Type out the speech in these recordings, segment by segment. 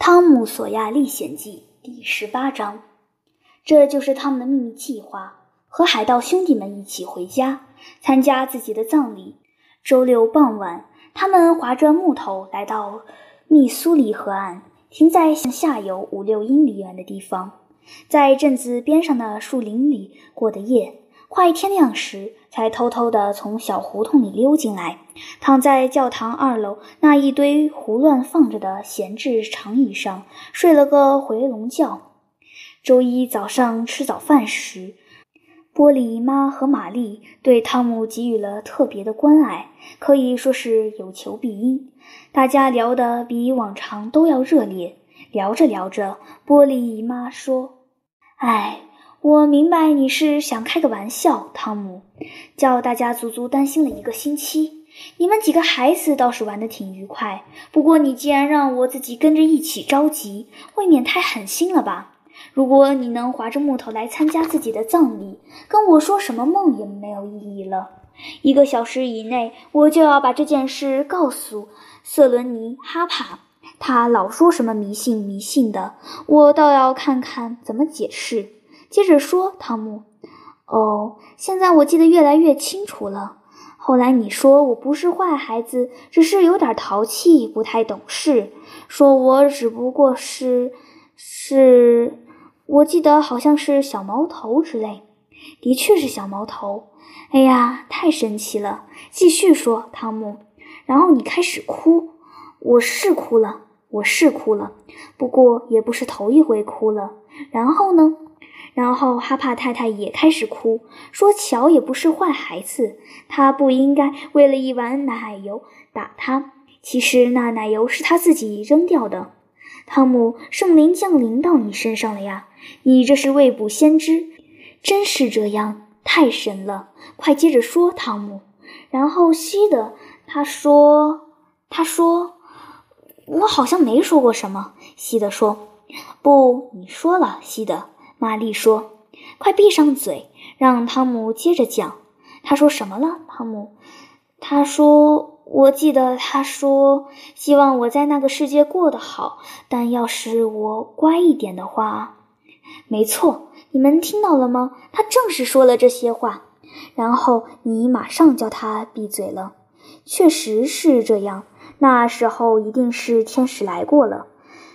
《汤姆·索亚历险记》第十八章，这就是他们的秘密计划：和海盗兄弟们一起回家，参加自己的葬礼。周六傍晚，他们划着木头来到密苏里河岸，停在向下游五六英里远的地方，在镇子边上的树林里过的夜。快天亮时，才偷偷地从小胡同里溜进来，躺在教堂二楼那一堆胡乱放着的闲置长椅上，睡了个回笼觉。周一早上吃早饭时，波利妈和玛丽对汤姆给予了特别的关爱，可以说是有求必应。大家聊得比往常都要热烈。聊着聊着，波利姨妈说：“哎。”我明白你是想开个玩笑，汤姆，叫大家足足担心了一个星期。你们几个孩子倒是玩得挺愉快，不过你既然让我自己跟着一起着急，未免太狠心了吧？如果你能划着木头来参加自己的葬礼，跟我说什么梦也没有意义了。一个小时以内，我就要把这件事告诉瑟伦尼哈帕，他老说什么迷信迷信的，我倒要看看怎么解释。接着说，汤姆。哦，现在我记得越来越清楚了。后来你说我不是坏孩子，只是有点淘气，不太懂事。说我只不过是……是……我记得好像是小毛头之类。的确是小毛头。哎呀，太神奇了！继续说，汤姆。然后你开始哭。我是哭了，我是哭了。不过也不是头一回哭了。然后呢？然后哈帕太太也开始哭，说：“乔也不是坏孩子，他不应该为了一碗奶油打他。其实那奶油是他自己扔掉的。”汤姆，圣灵降临到你身上了呀！你这是未卜先知，真是这样，太神了！快接着说，汤姆。然后西德他说：“他说，我好像没说过什么。”西德说：“不，你说了，西德。”玛丽说：“快闭上嘴，让汤姆接着讲。”他说什么了，汤姆？他说：“我记得他说，希望我在那个世界过得好，但要是我乖一点的话。”没错，你们听到了吗？他正是说了这些话。然后你马上叫他闭嘴了。确实是这样。那时候一定是天使来过了。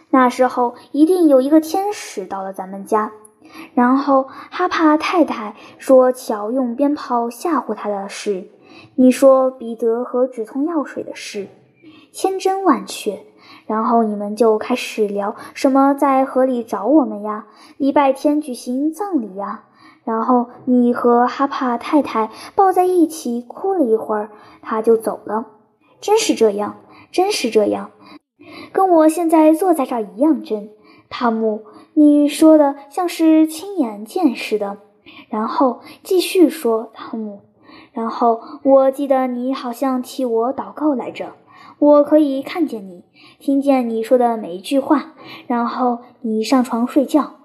那时候一定有一个天使到了咱们家。然后哈帕太太说：“乔用鞭炮吓唬他的事，你说彼得和止痛药水的事，千真万确。然后你们就开始聊什么在河里找我们呀，礼拜天举行葬礼呀。然后你和哈帕太太抱在一起哭了一会儿，他就走了。真是这样，真是这样，跟我现在坐在这儿一样真，汤姆。”你说的像是亲眼见似的，然后继续说，汤姆。然后我记得你好像替我祷告来着，我可以看见你，听见你说的每一句话。然后你上床睡觉，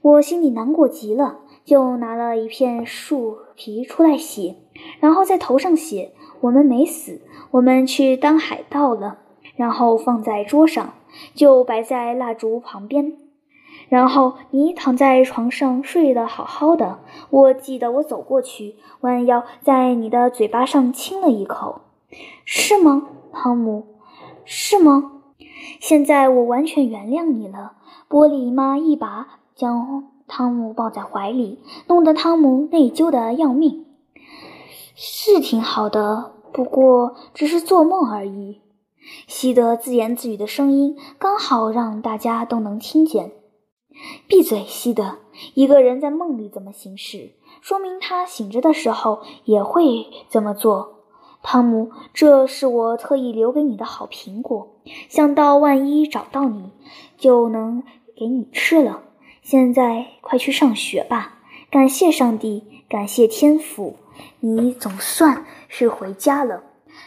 我心里难过极了，就拿了一片树皮出来写，然后在头上写“我们没死，我们去当海盗了”，然后放在桌上，就摆在蜡烛旁边。然后你躺在床上睡得好好的，我记得我走过去，弯腰在你的嘴巴上亲了一口，是吗，汤姆？是吗？现在我完全原谅你了。玻璃妈一把将汤姆抱在怀里，弄得汤姆内疚的要命。是挺好的，不过只是做梦而已。西德自言自语的声音刚好让大家都能听见。闭嘴，西德！一个人在梦里怎么行事，说明他醒着的时候也会这么做。汤姆，这是我特意留给你的好苹果，想到万一找到你，就能给你吃了。现在快去上学吧！感谢上帝，感谢天父，你总算是回家了。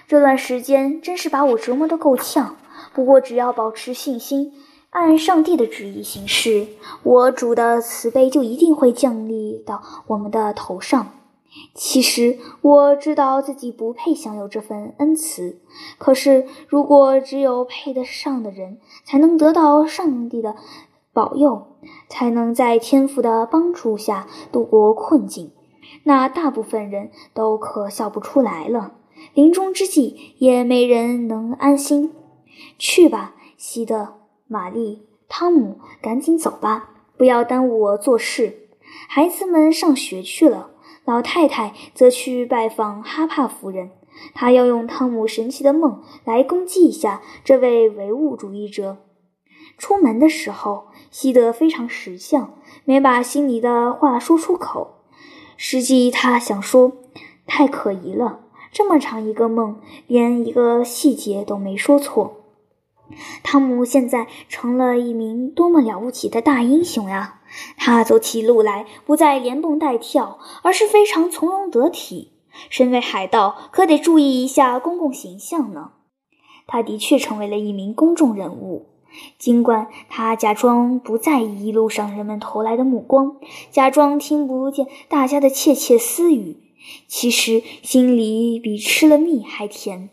这段时间真是把我折磨得够呛，不过只要保持信心。按上帝的旨意行事，我主的慈悲就一定会降临到我们的头上。其实我知道自己不配享有这份恩赐，可是如果只有配得上的人才能得到上帝的保佑，才能在天父的帮助下度过困境，那大部分人都可笑不出来了。临终之际，也没人能安心。去吧，西德、玛丽、汤姆，赶紧走吧，不要耽误我做事。孩子们上学去了。老太太则去拜访哈帕夫人，她要用汤姆神奇的梦来攻击一下这位唯物主义者。出门的时候，西德非常识相，没把心里的话说出口。实际他想说：“太可疑了，这么长一个梦，连一个细节都没说错。”汤姆现在成了一名多么了不起的大英雄呀！他走起路来不再连蹦带跳，而是非常从容得体。身为海盗，可得注意一下公共形象呢。他的确成为了一名公众人物，尽管他假装不在意一路上人们投来的目光，假装听不见大家的窃窃私语，其实心里比吃了蜜还甜。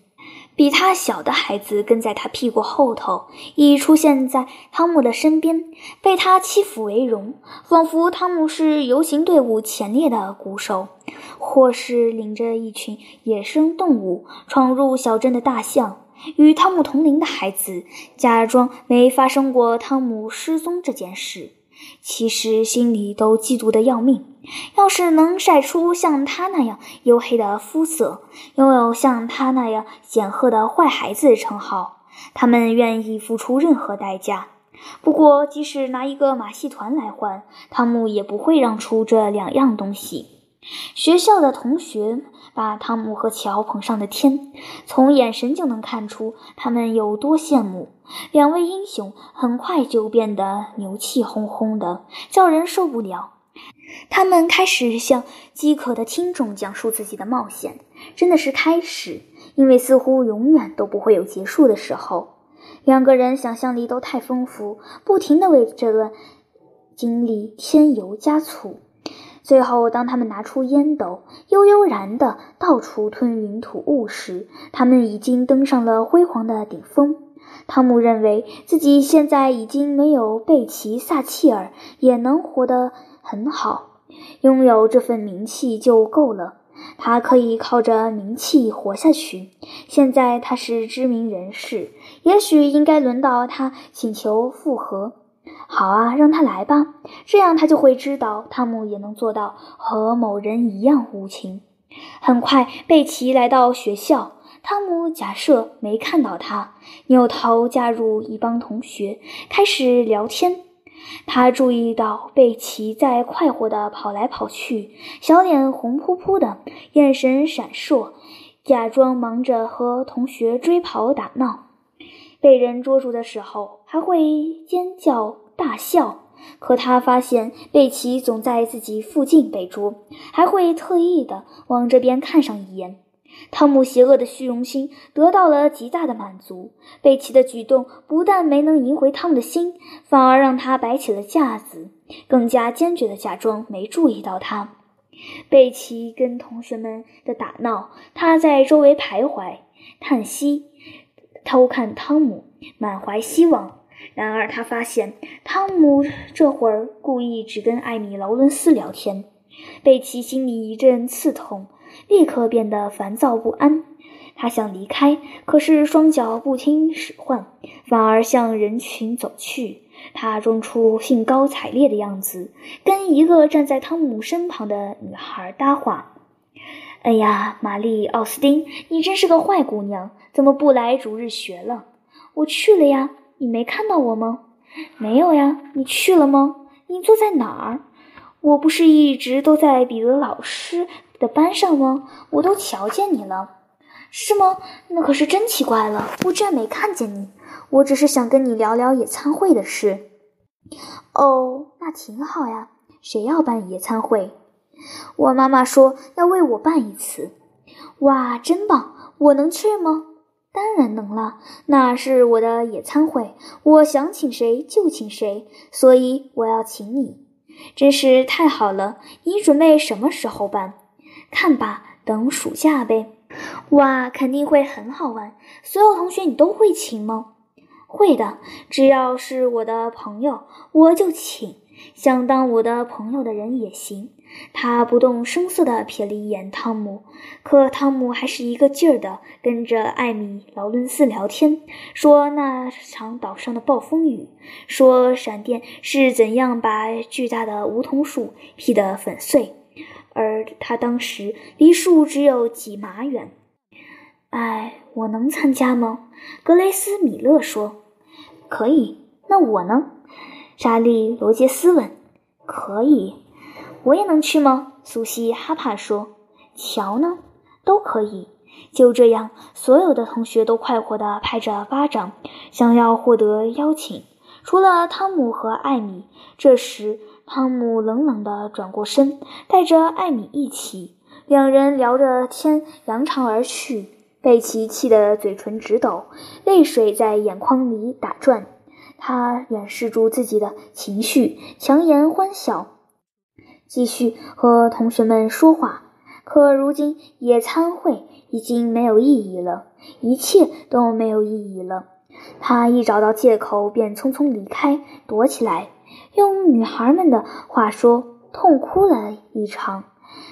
比他小的孩子跟在他屁股后头，已出现在汤姆的身边，被他欺负为荣，仿佛汤姆是游行队伍前列的鼓手，或是领着一群野生动物闯入小镇的大象。与汤姆同龄的孩子假装没发生过汤姆失踪这件事。其实心里都嫉妒的要命。要是能晒出像他那样黝黑的肤色，拥有像他那样显赫的坏孩子称号，他们愿意付出任何代价。不过，即使拿一个马戏团来换，汤姆也不会让出这两样东西。学校的同学把汤姆和乔捧上了天，从眼神就能看出他们有多羡慕。两位英雄很快就变得牛气哄哄的，叫人受不了。他们开始向饥渴的听众讲述自己的冒险，真的是开始，因为似乎永远都不会有结束的时候。两个人想象力都太丰富，不停地为这段经历添油加醋。最后，当他们拿出烟斗，悠悠然地到处吞云吐雾时，他们已经登上了辉煌的顶峰。汤姆认为自己现在已经没有贝奇、撒切尔，也能活得很好，拥有这份名气就够了。他可以靠着名气活下去。现在他是知名人士，也许应该轮到他请求复合。好啊，让他来吧，这样他就会知道汤姆也能做到和某人一样无情。很快，贝奇来到学校，汤姆假设没看到他，扭头加入一帮同学，开始聊天。他注意到贝奇在快活地跑来跑去，小脸红扑扑的，眼神闪烁，假装忙着和同学追跑打闹。被人捉住的时候，还会尖叫大笑。可他发现贝奇总在自己附近被捉，还会特意的往这边看上一眼。汤姆邪恶的虚荣心得到了极大的满足。贝奇的举动不但没能赢回汤姆的心，反而让他摆起了架子，更加坚决的假装没注意到他。贝奇跟同学们的打闹，他在周围徘徊，叹息。偷看汤姆，满怀希望。然而，他发现汤姆这会儿故意只跟艾米·劳伦斯聊天。贝奇心里一阵刺痛，立刻变得烦躁不安。他想离开，可是双脚不听使唤，反而向人群走去。他装出兴高采烈的样子，跟一个站在汤姆身旁的女孩搭话。哎呀，玛丽·奥斯汀，你真是个坏姑娘，怎么不来主日学了？我去了呀，你没看到我吗？没有呀，你去了吗？你坐在哪儿？我不是一直都在彼得老师的班上吗？我都瞧见你了，是吗？那可是真奇怪了，我居然没看见你。我只是想跟你聊聊野餐会的事。哦，那挺好呀。谁要办野餐会？我妈妈说要为我办一次，哇，真棒！我能去吗？当然能了，那是我的野餐会，我想请谁就请谁，所以我要请你，真是太好了！你准备什么时候办？看吧，等暑假呗。哇，肯定会很好玩。所有同学，你都会请吗？会的，只要是我的朋友，我就请。想当我的朋友的人也行。他不动声色地瞥了一眼汤姆，可汤姆还是一个劲儿地跟着艾米劳伦斯聊天，说那场岛上的暴风雨，说闪电是怎样把巨大的梧桐树劈得粉碎，而他当时离树只有几码远。哎，我能参加吗？格雷斯·米勒说：“可以。”那我呢？莎莉·罗杰斯问：“可以，我也能去吗？”苏西·哈帕说：“乔呢？都可以。”就这样，所有的同学都快活地拍着巴掌，想要获得邀请。除了汤姆和艾米。这时，汤姆冷冷地转过身，带着艾米一起，两人聊着天，扬长而去。贝奇气得嘴唇直抖，泪水在眼眶里打转。他掩饰住自己的情绪，强颜欢笑，继续和同学们说话。可如今野餐会已经没有意义了，一切都没有意义了。他一找到借口，便匆匆离开，躲起来，用女孩们的话说，痛哭了一场。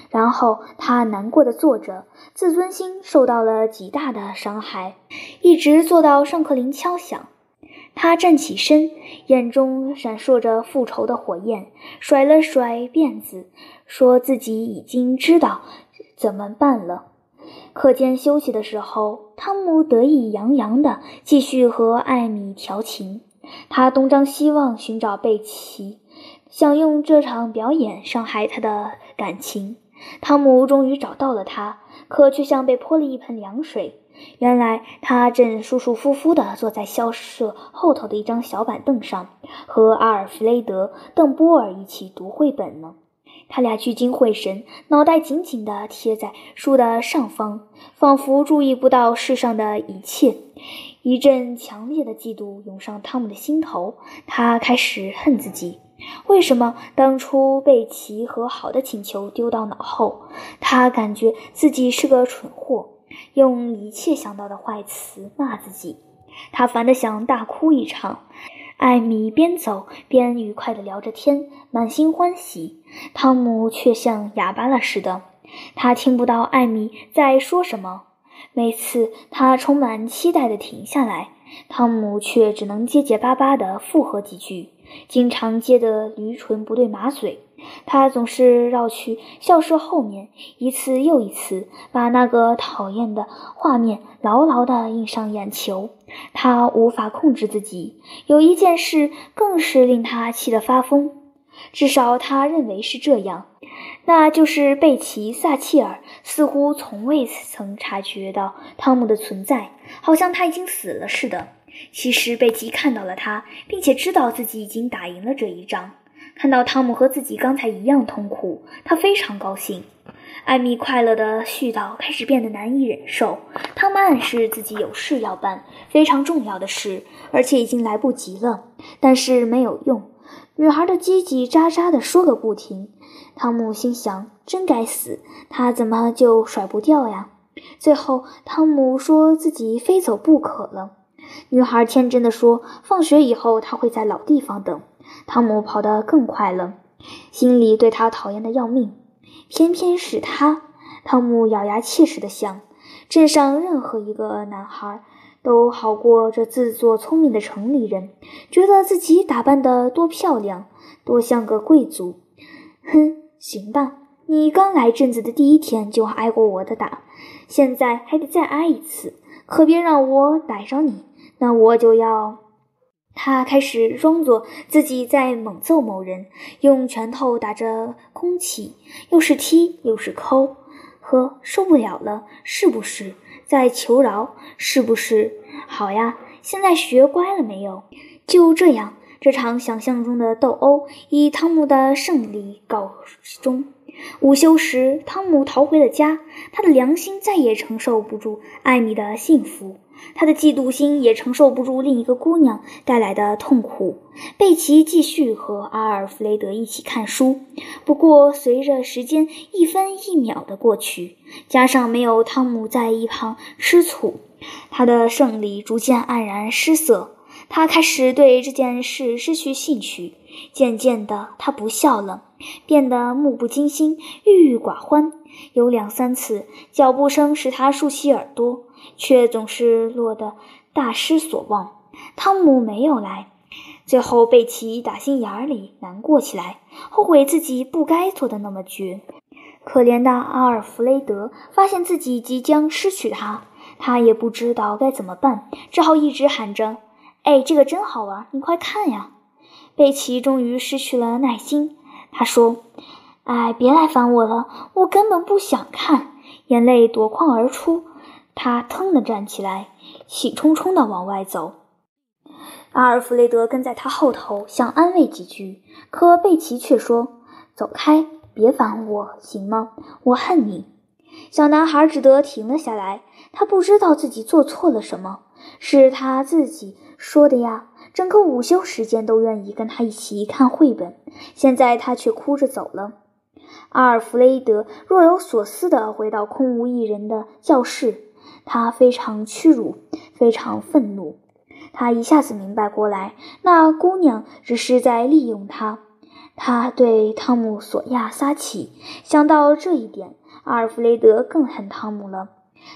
然后他难过的坐着，自尊心受到了极大的伤害，一直坐到上课铃敲响。他站起身，眼中闪烁着复仇的火焰，甩了甩辫子，说自己已经知道怎么办了。课间休息的时候，汤姆得意洋洋地继续和艾米调情。他东张西望寻找贝奇，想用这场表演伤害他的感情。汤姆终于找到了他，可却像被泼了一盆凉水。原来他正舒舒服服地坐在校舍后头的一张小板凳上，和阿尔弗雷德·邓波尔一起读绘本呢。他俩聚精会神，脑袋紧紧地贴在书的上方，仿佛注意不到世上的一切。一阵强烈的嫉妒涌上汤姆的心头，他开始恨自己。为什么当初被其和好的请求丢到脑后？他感觉自己是个蠢货。用一切想到的坏词骂自己，他烦得想大哭一场。艾米边走边愉快地聊着天，满心欢喜。汤姆却像哑巴了似的，他听不到艾米在说什么。每次他充满期待地停下来，汤姆却只能结结巴巴地附和几句，经常接得驴唇不对马嘴。他总是绕去校舍后面，一次又一次，把那个讨厌的画面牢牢地印上眼球。他无法控制自己。有一件事更是令他气得发疯，至少他认为是这样，那就是贝奇·萨切尔似乎从未曾察觉到汤姆的存在，好像他已经死了似的。其实贝奇看到了他，并且知道自己已经打赢了这一仗。看到汤姆和自己刚才一样痛苦，他非常高兴。艾米快乐的絮叨开始变得难以忍受。汤姆暗示自己有事要办，非常重要的事，而且已经来不及了。但是没有用，女孩的叽叽喳喳的说个不停。汤姆心想：真该死，他怎么就甩不掉呀？最后，汤姆说自己非走不可了。女孩天真的说：放学以后，他会在老地方等。汤姆跑得更快了，心里对他讨厌的要命。偏偏是他，汤姆咬牙切齿地想。镇上任何一个男孩都好过这自作聪明的城里人，觉得自己打扮得多漂亮，多像个贵族。哼，行吧，你刚来镇子的第一天就挨过我的打，现在还得再挨一次，可别让我逮着你，那我就要……他开始装作自己在猛揍某人，用拳头打着空气，又是踢又是抠。呵，受不了了，是不是？在求饶，是不是？好呀，现在学乖了没有？就这样，这场想象中的斗殴以汤姆的胜利告终。午休时，汤姆逃回了家，他的良心再也承受不住艾米的幸福。他的嫉妒心也承受不住另一个姑娘带来的痛苦。贝奇继续和阿尔弗雷德一起看书，不过随着时间一分一秒的过去，加上没有汤姆在一旁吃醋，他的胜利逐渐黯然失色。他开始对这件事失去兴趣，渐渐的，他不笑了，变得目不惊心、郁郁寡欢。有两三次，脚步声使他竖起耳朵。却总是落得大失所望。汤姆没有来，最后贝奇打心眼里难过起来，后悔自己不该做的那么绝。可怜的阿尔弗雷德发现自己即将失去他，他也不知道该怎么办，只好一直喊着：“哎，这个真好玩，你快看呀！”贝奇终于失去了耐心，他说：“哎，别来烦我了，我根本不想看。”眼泪夺眶而出。他腾地站起来，气冲冲地往外走。阿尔弗雷德跟在他后头，想安慰几句，可贝奇却说：“走开，别烦我，行吗？我恨你。”小男孩只得停了下来。他不知道自己做错了什么，是他自己说的呀。整个午休时间都愿意跟他一起看绘本，现在他却哭着走了。阿尔弗雷德若有所思地回到空无一人的教室。他非常屈辱，非常愤怒。他一下子明白过来，那姑娘只是在利用他。他对汤姆·索亚撒气。想到这一点，阿尔弗雷德更恨汤姆了。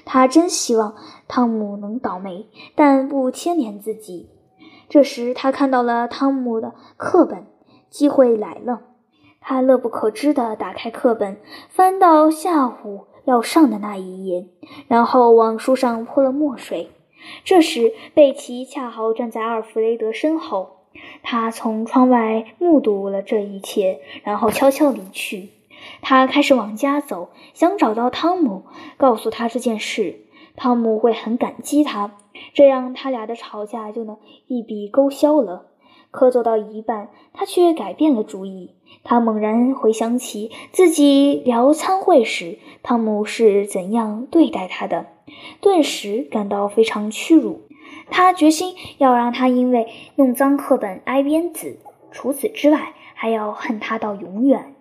他真希望汤姆能倒霉，但不牵连自己。这时，他看到了汤姆的课本，机会来了。他乐不可支地打开课本，翻到下午。要上的那一页，然后往书上泼了墨水。这时，贝奇恰好站在阿尔弗雷德身后，他从窗外目睹了这一切，然后悄悄离去。他开始往家走，想找到汤姆，告诉他这件事。汤姆会很感激他，这样他俩的吵架就能一笔勾销了。可走到一半，他却改变了主意。他猛然回想起自己聊参会时，汤姆是怎样对待他的，顿时感到非常屈辱。他决心要让他因为弄脏课本挨鞭子，除此之外，还要恨他到永远。